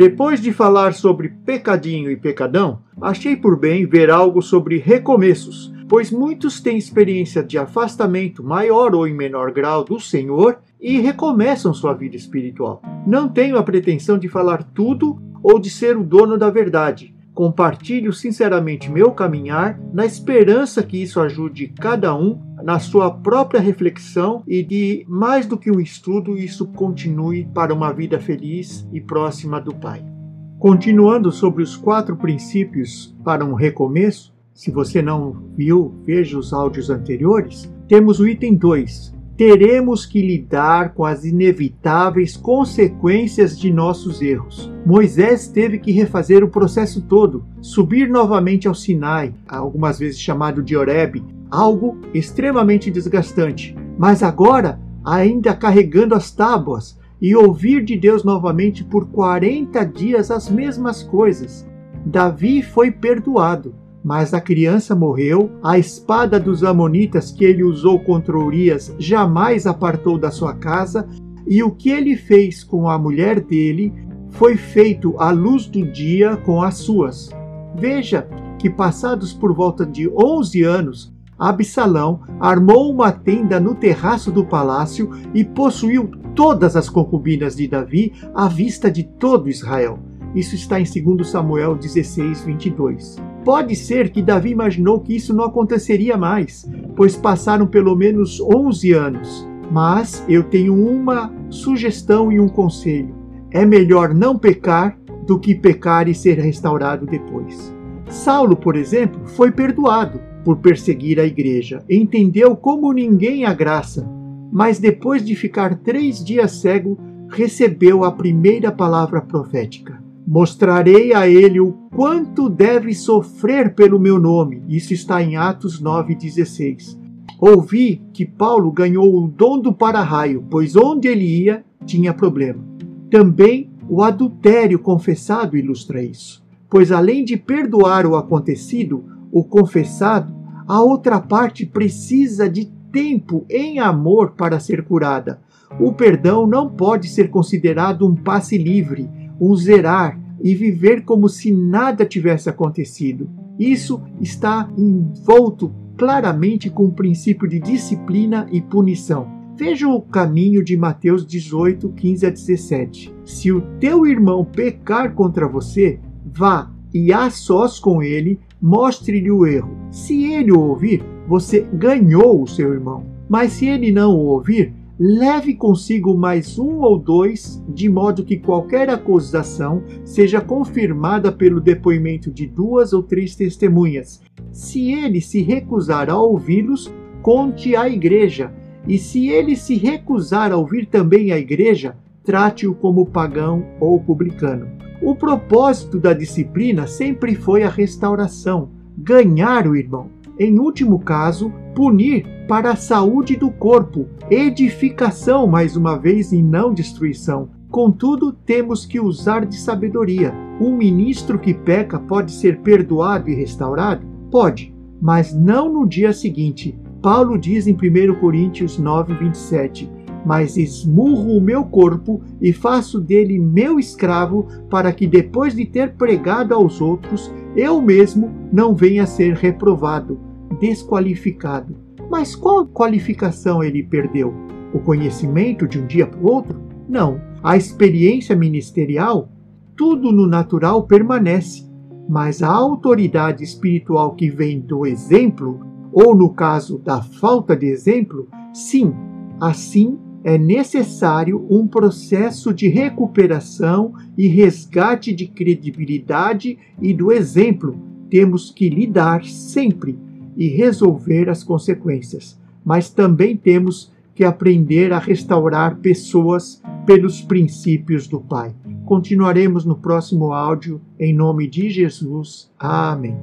Depois de falar sobre pecadinho e pecadão, achei por bem ver algo sobre recomeços, pois muitos têm experiência de afastamento maior ou em menor grau do Senhor e recomeçam sua vida espiritual. Não tenho a pretensão de falar tudo ou de ser o dono da verdade. Compartilho sinceramente meu caminhar, na esperança que isso ajude cada um na sua própria reflexão e de, mais do que um estudo, isso continue para uma vida feliz e próxima do Pai. Continuando sobre os quatro princípios para um recomeço, se você não viu, veja os áudios anteriores, temos o item 2, teremos que lidar com as inevitáveis consequências de nossos erros. Moisés teve que refazer o processo todo, subir novamente ao Sinai, algumas vezes chamado de Horeb, algo extremamente desgastante, mas agora ainda carregando as tábuas e ouvir de Deus novamente por 40 dias as mesmas coisas. Davi foi perdoado, mas a criança morreu, a espada dos Amonitas que ele usou contra Urias jamais apartou da sua casa, e o que ele fez com a mulher dele foi feito à luz do dia com as suas. Veja que, passados por volta de 11 anos, Absalão armou uma tenda no terraço do palácio e possuiu todas as concubinas de Davi à vista de todo Israel. Isso está em 2 Samuel 16, 22. Pode ser que Davi imaginou que isso não aconteceria mais, pois passaram pelo menos 11 anos. Mas eu tenho uma sugestão e um conselho: é melhor não pecar do que pecar e ser restaurado depois. Saulo, por exemplo, foi perdoado por perseguir a igreja, entendeu como ninguém a graça, mas depois de ficar três dias cego, recebeu a primeira palavra profética. Mostrarei a ele o quanto deve sofrer pelo meu nome. Isso está em Atos 9,16. Ouvi que Paulo ganhou o dom do para-raio, pois onde ele ia tinha problema. Também o adultério confessado ilustra isso, pois além de perdoar o acontecido, o confessado, a outra parte precisa de tempo em amor para ser curada. O perdão não pode ser considerado um passe livre, um zerar e viver como se nada tivesse acontecido. Isso está envolto claramente com o princípio de disciplina e punição. Veja o caminho de Mateus 18, 15 a 17. Se o teu irmão pecar contra você, vá e a sós com ele, mostre-lhe o erro. Se ele o ouvir, você ganhou o seu irmão. Mas se ele não o ouvir, leve consigo mais um ou dois, de modo que qualquer acusação seja confirmada pelo depoimento de duas ou três testemunhas. Se ele se recusar a ouvi-los, conte à igreja, e se ele se recusar a ouvir também a igreja, trate-o como pagão ou publicano. O propósito da disciplina sempre foi a restauração, ganhar o irmão em último caso, punir para a saúde do corpo, edificação, mais uma vez, e não destruição. Contudo, temos que usar de sabedoria. Um ministro que peca pode ser perdoado e restaurado? Pode, mas não no dia seguinte. Paulo diz em 1 Coríntios 9, 27 mas esmurro o meu corpo e faço dele meu escravo, para que depois de ter pregado aos outros, eu mesmo não venha a ser reprovado desqualificado. Mas qual qualificação ele perdeu? O conhecimento de um dia para o outro? Não. A experiência ministerial? Tudo no natural permanece, mas a autoridade espiritual que vem do exemplo, ou no caso da falta de exemplo, sim, assim é necessário um processo de recuperação e resgate de credibilidade e do exemplo. Temos que lidar sempre e resolver as consequências, mas também temos que aprender a restaurar pessoas pelos princípios do Pai. Continuaremos no próximo áudio, em nome de Jesus. Amém.